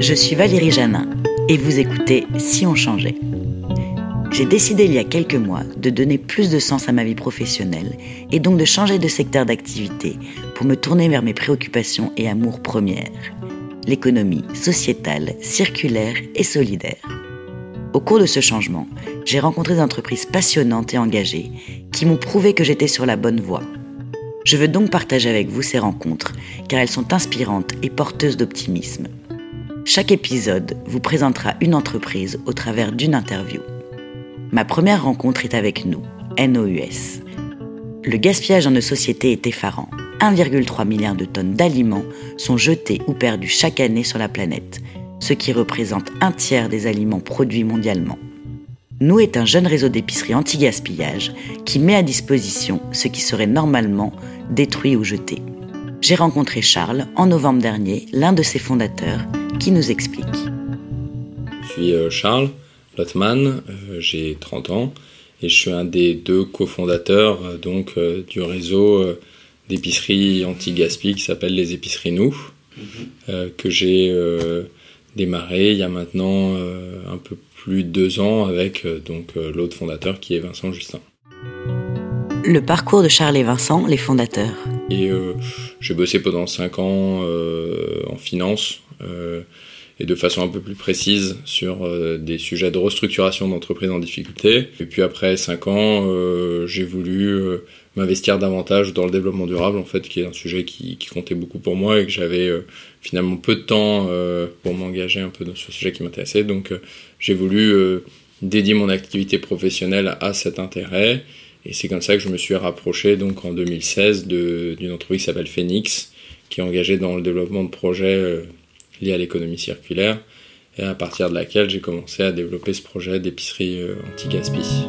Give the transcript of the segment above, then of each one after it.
Je suis Valérie Janin et vous écoutez Si on changeait. J'ai décidé il y a quelques mois de donner plus de sens à ma vie professionnelle et donc de changer de secteur d'activité pour me tourner vers mes préoccupations et amours premières, l'économie sociétale, circulaire et solidaire. Au cours de ce changement, j'ai rencontré des entreprises passionnantes et engagées qui m'ont prouvé que j'étais sur la bonne voie. Je veux donc partager avec vous ces rencontres car elles sont inspirantes et porteuses d'optimisme. Chaque épisode vous présentera une entreprise au travers d'une interview. Ma première rencontre est avec nous, NOUS. Le gaspillage dans nos sociétés est effarant. 1,3 milliard de tonnes d'aliments sont jetés ou perdus chaque année sur la planète, ce qui représente un tiers des aliments produits mondialement. Nous est un jeune réseau d'épiceries anti-gaspillage qui met à disposition ce qui serait normalement détruit ou jeté. J'ai rencontré Charles en novembre dernier, l'un de ses fondateurs, qui nous explique. Je suis euh, Charles Lotman, euh, j'ai 30 ans et je suis un des deux cofondateurs euh, donc du réseau d'épiceries anti-gaspi qui s'appelle les épiceries Nous, mhm. que j'ai démarré il y a maintenant un peu plus de deux ans avec donc l'autre fondateur qui est Vincent Justin. Le parcours de Charles et Vincent, les fondateurs. Et euh, j'ai bossé pendant cinq ans en finance et de façon un peu plus précise sur des sujets de restructuration d'entreprises en difficulté. Et puis après cinq ans, j'ai voulu m'investir davantage dans le développement durable, en fait, qui est un sujet qui, qui comptait beaucoup pour moi et que j'avais euh, finalement peu de temps euh, pour m'engager un peu dans ce sujet qui m'intéressait. Donc, euh, j'ai voulu dédier mon activité professionnelle à cet intérêt. Et c'est comme ça que je me suis rapproché, donc en 2016, d'une entreprise qui s'appelle Phoenix, qui est engagée dans le développement de projets liés à l'économie circulaire, et à partir de laquelle j'ai commencé à développer ce projet d'épicerie anti-gaspi.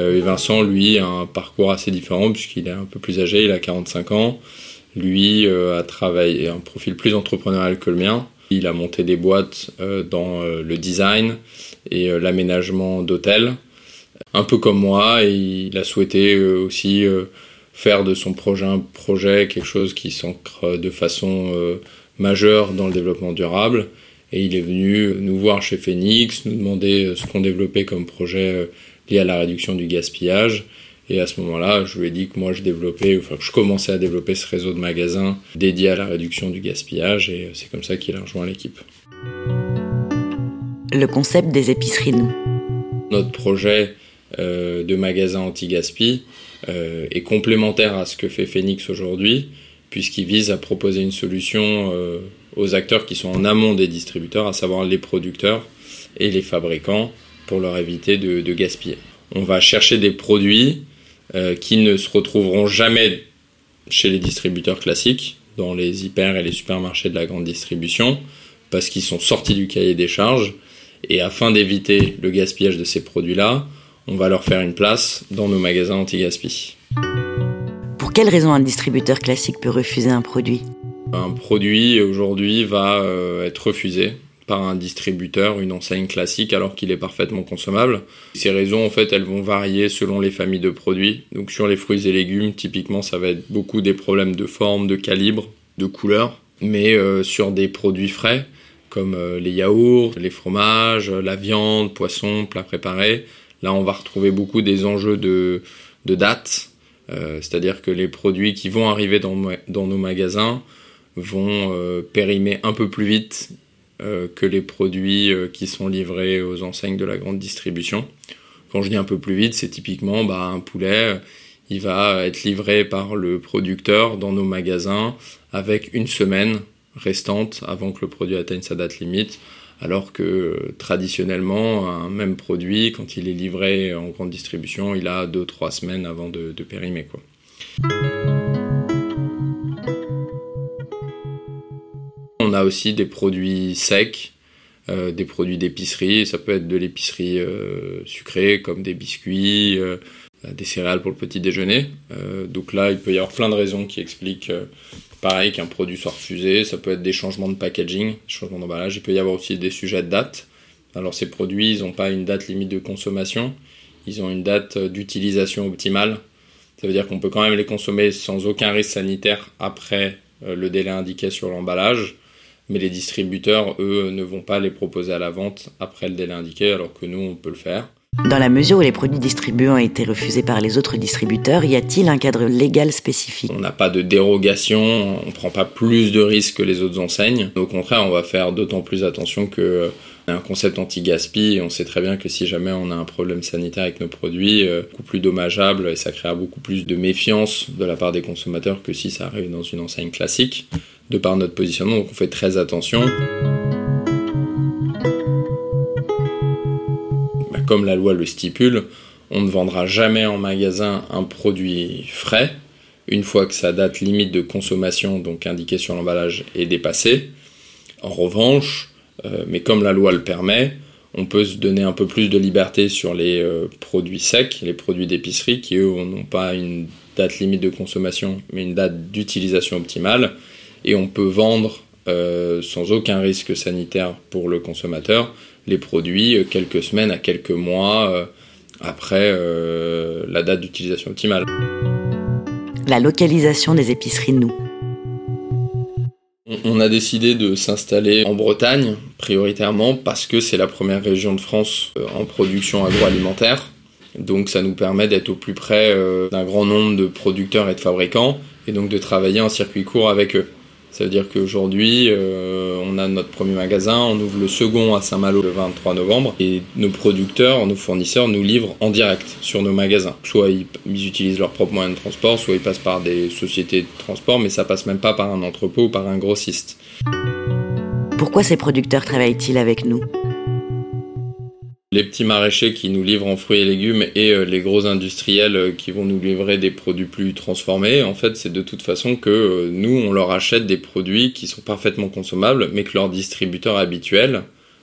Euh, et Vincent, lui, a un parcours assez différent puisqu'il est un peu plus âgé, il a 45 ans. Lui euh, a travaillé un profil plus entrepreneurial que le mien. Il a monté des boîtes euh, dans le design et l'aménagement d'hôtels, un peu comme moi, et il a souhaité aussi faire de son projet un projet quelque chose qui s'ancre de façon majeure dans le développement durable. Et il est venu nous voir chez Phoenix, nous demander ce qu'on développait comme projet lié à la réduction du gaspillage. Et à ce moment-là, je lui ai dit que moi, je développais, enfin, je commençais à développer ce réseau de magasins dédié à la réduction du gaspillage. Et c'est comme ça qu'il a rejoint l'équipe. Le concept des épiceries nous. Notre projet euh, de magasin anti-gaspi euh, est complémentaire à ce que fait Phoenix aujourd'hui, puisqu'il vise à proposer une solution euh, aux acteurs qui sont en amont des distributeurs, à savoir les producteurs et les fabricants, pour leur éviter de, gaspiller. On va chercher des produits euh, qui ne se retrouveront jamais chez les distributeurs classiques, dans les hyper et les supermarchés de la grande distribution, parce qu'ils sont sortis du cahier des charges. Et afin d'éviter le gaspillage de ces produits-là, on va leur faire une place dans nos magasins anti-gaspi. Pour quelle raison un distributeur classique peut refuser un produit? Un produit aujourd'hui va euh, être refusé par un distributeur, une enseigne classique, alors qu'il est parfaitement consommable. Ces raisons, en fait, elles vont varier selon les familles de produits. Donc sur les fruits et légumes, typiquement, ça va être beaucoup des problèmes de forme, de calibre, de couleur. Mais euh, sur des produits frais, comme euh, les yaourts, les fromages, la viande, poisson, plats préparés, là, on va retrouver beaucoup des enjeux de, date. Euh, c'est-à-dire que les produits qui vont arriver dans, nos magasins vont périmer un peu plus vite euh, que les produits euh, qui sont livrés aux enseignes de la grande distribution. Quand je dis un peu plus vite, c'est typiquement bah, un poulet, il va être livré par le producteur dans nos magasins avec une semaine restante avant que le produit atteigne sa date limite, alors que traditionnellement, un même produit, quand il est livré en grande distribution, il a 2-3 semaines avant de, périmer. On a aussi des produits secs, euh, des produits d'épicerie. Ça peut être de l'épicerie euh, sucrée, comme des biscuits, euh, des céréales pour le petit déjeuner. donc là, il peut y avoir plein de raisons qui expliquent, pareil, qu'un produit soit refusé. Ça peut être des changements de packaging, changements d'emballage. Il peut y avoir aussi des sujets de date. Alors ces produits, ils n'ont pas une date limite de consommation. Ils ont une date d'utilisation optimale. Ça veut dire qu'on peut quand même les consommer sans aucun risque sanitaire après le délai indiqué sur l'emballage mais les distributeurs, eux, ne vont pas les proposer à la vente après le délai indiqué, alors que nous, on peut le faire. Dans la mesure où les produits distribués ont été refusés par les autres distributeurs, y a-t-il un cadre légal spécifique? On n'a pas de dérogation, on ne prend pas plus de risques que les autres enseignes. Au contraire, on va faire d'autant plus attention que un concept anti-gaspi on sait très bien que si jamais on a un problème sanitaire avec nos produits, euh, beaucoup plus dommageable et ça créera beaucoup plus de méfiance de la part des consommateurs que si ça arrive dans une enseigne classique, de par notre positionnement, donc on fait très attention. Comme la loi le stipule, on ne vendra jamais en magasin un produit frais une fois que sa date limite de consommation, donc indiquée sur l'emballage, est dépassée. En revanche, euh, mais comme la loi le permet, on peut se donner un peu plus de liberté sur les euh, produits secs, les produits d'épicerie, qui eux n'ont pas une date limite de consommation, mais une date d'utilisation optimale. Et on peut vendre euh, sans aucun risque sanitaire pour le consommateur les produits quelques semaines à quelques mois après la date d'utilisation optimale. La localisation des épiceries nous. On a décidé de s'installer en Bretagne prioritairement parce que c'est la première région de France euh, en production agroalimentaire. Donc ça nous permet d'être au plus près euh, d'un grand nombre de producteurs et de fabricants et donc de travailler en circuit court avec eux. Ça veut dire qu'aujourd'hui, euh, on a notre premier magasin, on ouvre le second à Saint-Malo le 23 novembre, et nos producteurs, nos fournisseurs nous livrent en direct sur nos magasins. Soit ils, utilisent leurs propres moyens de transport, soit ils passent par des sociétés de transport, mais ça passe même pas par un entrepôt ou par un grossiste. Pourquoi ces producteurs travaillent-ils avec nous? Les petits maraîchers qui nous livrent en fruits et légumes et euh, les gros industriels euh, qui vont nous livrer des produits plus transformés, en fait, c'est de toute façon que euh, nous, on leur achète des produits qui sont parfaitement consommables, mais que leurs distributeurs habituels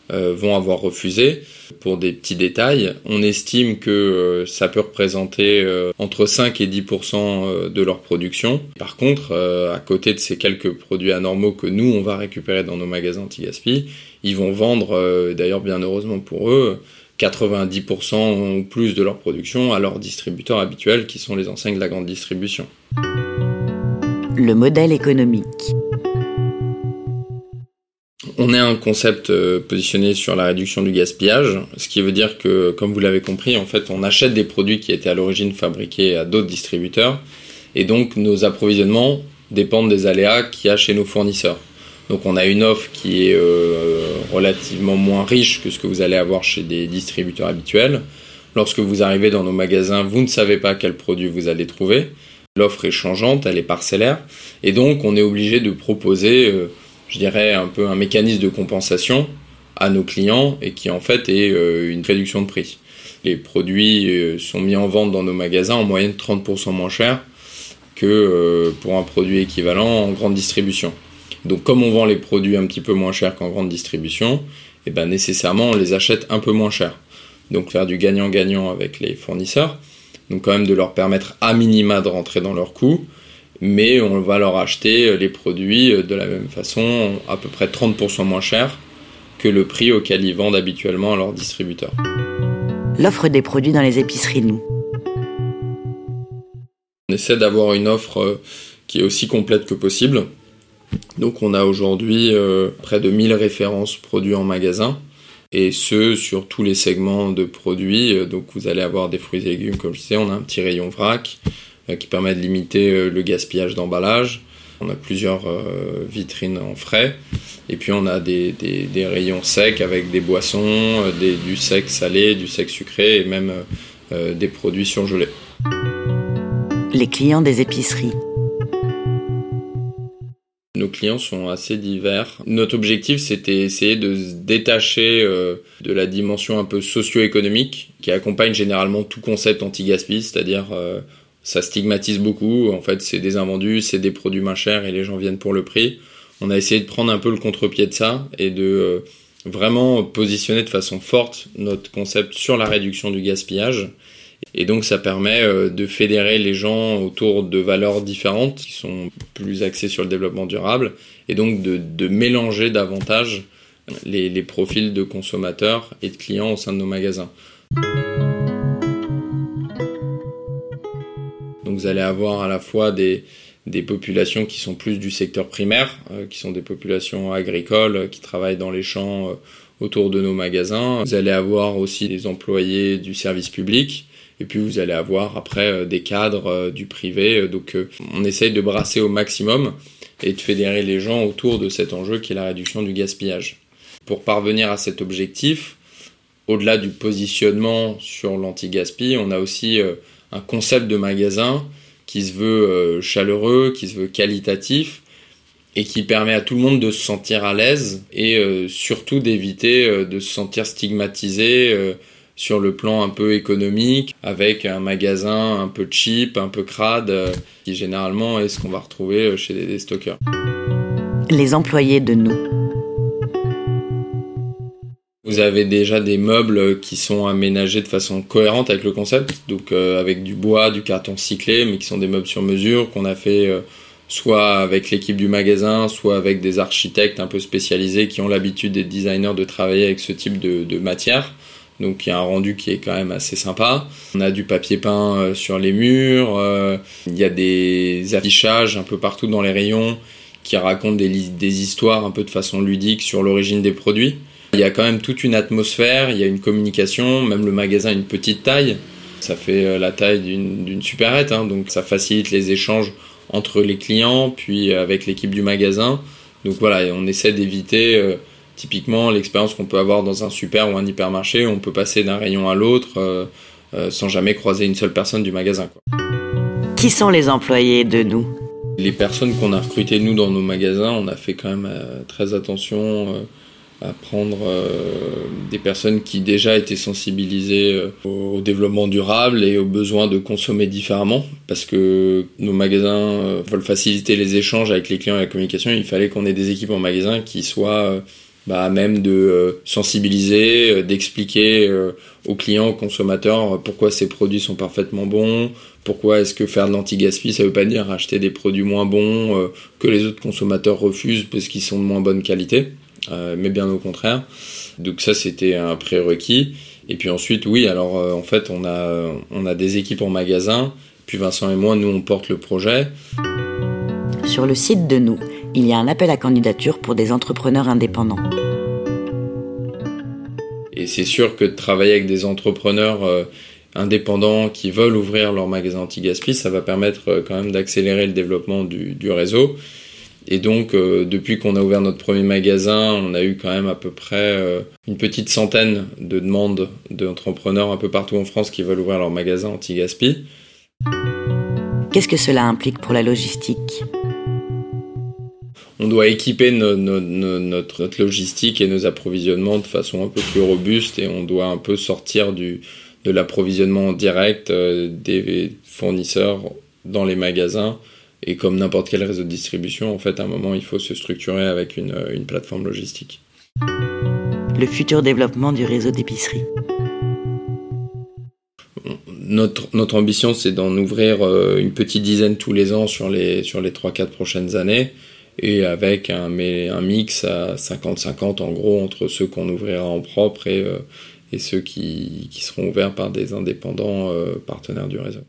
vont avoir refusé. Pour des petits détails, on estime que ça peut représenter entre 5 et 10% de leur production. Par contre, à côté de ces quelques produits anormaux que nous, on va récupérer dans nos magasins anti-gaspi, ils vont vendre, d'ailleurs bien heureusement pour eux, 90% ou plus de leur production à leurs distributeurs habituels qui sont les enseignes de la grande distribution. Le modèle économique. On est un concept euh, positionné sur la réduction du gaspillage, ce qui veut dire que, comme vous l'avez compris, en fait, on achète des produits qui étaient à l'origine fabriqués à d'autres distributeurs, et donc nos approvisionnements dépendent des aléas qu'il y a chez nos fournisseurs. Donc on a une offre qui est euh, relativement moins riche que ce que vous allez avoir chez des distributeurs habituels. Lorsque vous arrivez dans nos magasins, vous ne savez pas quel produit vous allez trouver. L'offre est changeante, elle est parcellaire. Et donc on est obligé de proposer, euh, je dirais, un peu un mécanisme de compensation à nos clients et qui en fait est euh, une réduction de prix. Les produits sont mis en vente dans nos magasins en moyenne 30% moins cher que pour un produit équivalent en grande distribution. Donc comme on vend les produits un petit peu moins cher qu'en grande distribution, et eh ben nécessairement on les achète un peu moins cher. Donc faire du gagnant-gagnant avec les fournisseurs, donc quand même de leur permettre à minima de rentrer dans leurs coûts, mais on va leur acheter les produits de la même façon à peu près 30% moins cher que le prix auquel ils vendent habituellement à leurs distributeurs. L'offre des produits dans les épiceries, nous. On essaie d'avoir une offre euh, qui est aussi complète que possible. Donc on a aujourd'hui euh, près de 1000 références produits en magasin et ce sur tous les segments de produits. Euh, donc vous allez avoir des fruits et légumes comme je disais, on a un petit rayon vrac euh, qui permet de limiter le gaspillage d'emballage. On a plusieurs vitrines en frais et puis on a des, rayons secs avec des boissons, du sec salé, du sec sucré et même des produits surgelés. Les clients des épiceries nos clients sont assez divers. Notre objectif, c'était essayer de se détacher euh, de la dimension un peu socio-économique qui accompagne généralement tout concept anti-gaspi, c'est-à-dire euh, ça stigmatise beaucoup. En fait, c'est des invendus, c'est des produits moins chers et les gens viennent pour le prix. On a essayé de prendre un peu le contre-pied de ça et de euh, vraiment positionner de façon forte notre concept sur la réduction du gaspillage et donc ça permet euh, de fédérer les gens autour de valeurs différentes qui sont plus axées sur le développement durable et donc de, mélanger davantage les, profils de consommateurs et de clients au sein de nos magasins. Donc vous allez avoir à la fois des, des populations qui sont plus du secteur primaire, qui sont des populations agricoles, qui travaillent dans les champs autour de nos magasins. Vous allez avoir aussi des employés du service public. Et puis vous allez avoir après des cadres du privé. Donc on essaye de brasser au maximum et de fédérer les gens autour de cet enjeu qui est la réduction du gaspillage. Pour parvenir à cet objectif, au-delà du positionnement sur l'anti-gaspi, on a aussi euh, un concept de magasin qui se veut euh, chaleureux, qui se veut qualitatif et qui permet à tout le monde de se sentir à l'aise et euh, surtout d'éviter de se sentir stigmatisé sur le plan un peu économique avec un magasin un peu cheap, un peu crade qui généralement est ce qu'on va retrouver chez des stockers. Les employés de nous vous avez déjà des meubles qui sont aménagés de façon cohérente avec le concept, donc euh, avec du bois, du carton cyclé, mais qui sont des meubles sur mesure qu'on a fait euh, soit avec l'équipe du magasin, soit avec des architectes un peu spécialisés qui ont l'habitude des designers de travailler avec ce type de, de matière. Donc il y a un rendu qui est quand même assez sympa. On a du papier peint euh, sur les murs, il y a des affichages un peu partout dans les rayons qui racontent des, histoires un peu de façon ludique sur l'origine des produits. Il y a quand même toute une atmosphère, il y a une communication, même le magasin a une petite taille. Ça fait euh, la taille d'une supérette, hein, donc ça facilite les échanges entre les clients, puis avec l'équipe du magasin. Donc voilà, on essaie d'éviter euh, typiquement l'expérience qu'on peut avoir dans un super ou un hypermarché. On peut passer d'un rayon à l'autre euh, sans jamais croiser une seule personne du magasin. Qui sont les employés de nous? Les personnes qu'on a recrutées nous dans nos magasins, on a fait quand même très attention à prendre euh, des personnes qui déjà étaient sensibilisées euh, au, développement durable et aux besoins de consommer différemment parce que nos magasins euh, veulent faciliter les échanges avec les clients et la communication il fallait qu'on ait des équipes en magasin qui soient bah, même de sensibiliser, d'expliquer aux clients, aux consommateurs pourquoi ces produits sont parfaitement bons, pourquoi est-ce que faire de l'anti-gaspi ça veut pas dire acheter des produits moins bons que les autres consommateurs refusent parce qu'ils sont de moins bonne qualité. Euh, mais bien au contraire. Donc ça, c'était un prérequis. Et puis ensuite, oui, alors euh, en fait, on a, on a des équipes en magasin. Puis Vincent et moi, nous, on porte le projet. Sur le site de nous, il y a un appel à candidature pour des entrepreneurs indépendants. Et c'est sûr que de travailler avec des entrepreneurs euh, indépendants qui veulent ouvrir leur magasin anti-gaspi, ça va permettre quand même d'accélérer le développement du, du réseau. Et donc, euh, depuis qu'on a ouvert notre premier magasin, on a eu quand même à peu près euh, une petite centaine de demandes d'entrepreneurs un peu partout en France qui veulent ouvrir leur magasin anti-gaspi. Qu'est-ce que cela implique pour la logistique? On doit équiper notre, logistique et nos approvisionnements de façon un peu plus robuste et on doit un peu sortir du, de l'approvisionnement direct euh, des fournisseurs dans les magasins et comme n'importe quel réseau de distribution, en fait, à un moment, il faut se structurer avec une, une plateforme logistique. Le futur développement du réseau d'épicerie. Notre, notre ambition, c'est d'en ouvrir euh, une petite dizaine tous les ans sur les, sur les 3-4 prochaines années, et avec un, un mix à 50-50 en gros entre ceux qu'on ouvrira en propre et, euh, et ceux qui, qui, seront ouverts par des indépendants euh, partenaires du réseau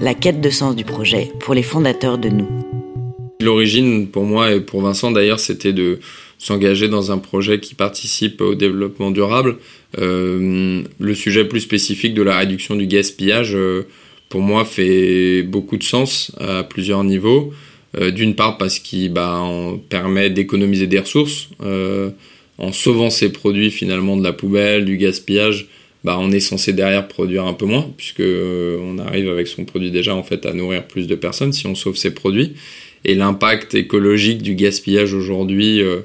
la quête de sens du projet pour les fondateurs de nous. L'origine pour moi et pour Vincent d'ailleurs c'était de s'engager dans un projet qui participe au développement durable. Euh, le sujet plus spécifique de la réduction du gaspillage pour moi fait beaucoup de sens à plusieurs niveaux. Euh, d'une part parce qu'il bah, permet d'économiser des ressources en sauvant ces produits finalement de la poubelle, du gaspillage bah, on est censé derrière produire un peu moins, puisque euh, on arrive avec son produit déjà en fait à nourrir plus de personnes si on sauve ses produits. Et l'impact écologique du gaspillage aujourd'hui, euh,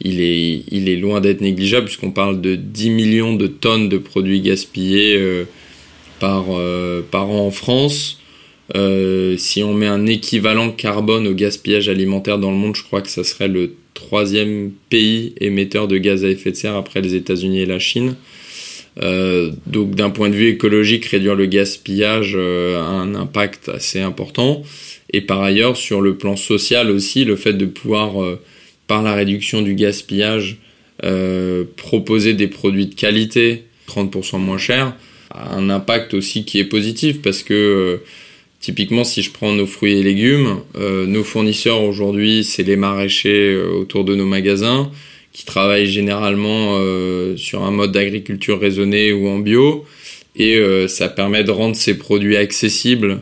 il, est, loin d'être négligeable, puisqu'on parle de 10 millions de tonnes de produits gaspillés euh, par an en France. Si on met un équivalent carbone au gaspillage alimentaire dans le monde, je crois que ça serait le troisième pays émetteur de gaz à effet de serre après les États-Unis et la Chine. Euh, donc d'un point de vue écologique, réduire le gaspillage euh, a un impact assez important. Et par ailleurs, sur le plan social aussi, le fait de pouvoir, euh, par la réduction du gaspillage, proposer des produits de qualité 30% moins chers, a un impact aussi qui est positif parce que Typiquement, si je prends nos fruits et légumes, euh, nos fournisseurs aujourd'hui, c'est les maraîchers euh, autour de nos magasins qui travaillent généralement euh, sur un mode d'agriculture raisonnée ou en bio. Et ça permet de rendre ces produits accessibles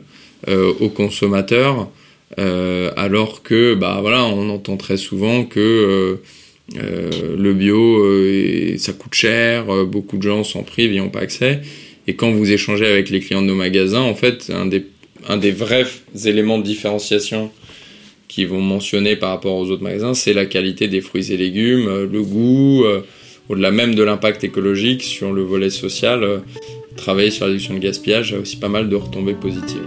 aux consommateurs. alors que, bah voilà, on entend très souvent que le bio, ça coûte cher, beaucoup de gens s'en privent, ils n'ont pas accès. Et quand vous échangez avec les clients de nos magasins, en fait, un des un des vrais éléments de différenciation qu'ils vont mentionner par rapport aux autres magasins, c'est la qualité des fruits et légumes, euh, le goût, euh, au-delà même de l'impact écologique sur le volet social. Euh, travailler sur la réduction de gaspillage a aussi pas mal de retombées positives.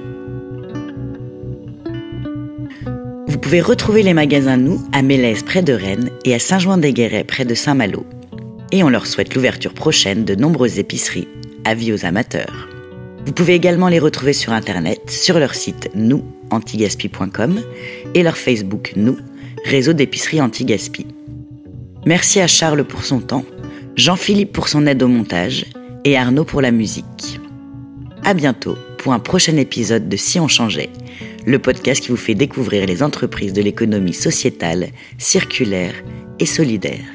Vous pouvez retrouver les magasins Nous à Mélèze près de Rennes et à Saint-Jouin-des-Guérets près de Saint-Malo. Et on leur souhaite l'ouverture prochaine de nombreuses épiceries. Avis aux amateurs. Vous pouvez également les retrouver sur Internet, sur leur site nous-antigaspi.com et leur Facebook nous, réseau d'épicerie anti-gaspi. Merci à Charles pour son temps, Jean-Philippe pour son aide au montage et Arnaud pour la musique. À bientôt pour un prochain épisode de Si on changeait, le podcast qui vous fait découvrir les entreprises de l'économie sociétale, circulaire et solidaire.